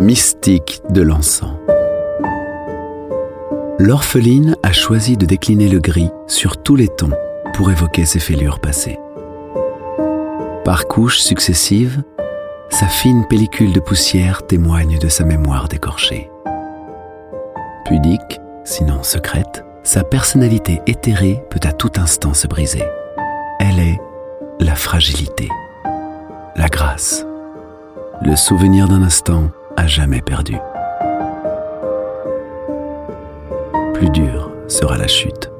mystique de l'encens. L'orpheline a choisi de décliner le gris sur tous les tons pour évoquer ses fêlures passées. Par couches successives, sa fine pellicule de poussière témoigne de sa mémoire décorchée. Pudique, sinon secrète, sa personnalité éthérée peut à tout instant se briser. Elle est la fragilité, la grâce, le souvenir d'un instant jamais perdu. Plus dure sera la chute.